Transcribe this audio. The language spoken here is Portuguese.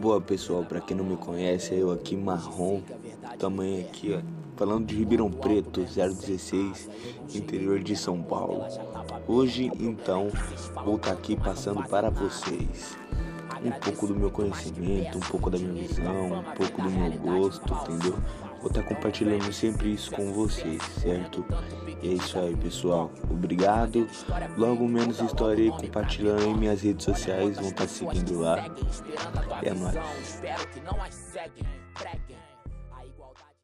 Boa pessoal, para quem não me conhece, eu aqui marrom, tamanho aqui, ó, falando de Ribeirão Preto, 016, interior de São Paulo. Hoje, então, vou estar tá aqui passando para vocês um pouco do meu conhecimento, um pouco da minha visão, um pouco do meu gosto, entendeu? Vou estar compartilhando sempre isso com vocês, certo? E é isso aí, pessoal. Obrigado. Logo menos estarei compartilhando em minhas redes sociais. Vão estar seguindo lá. É nóis.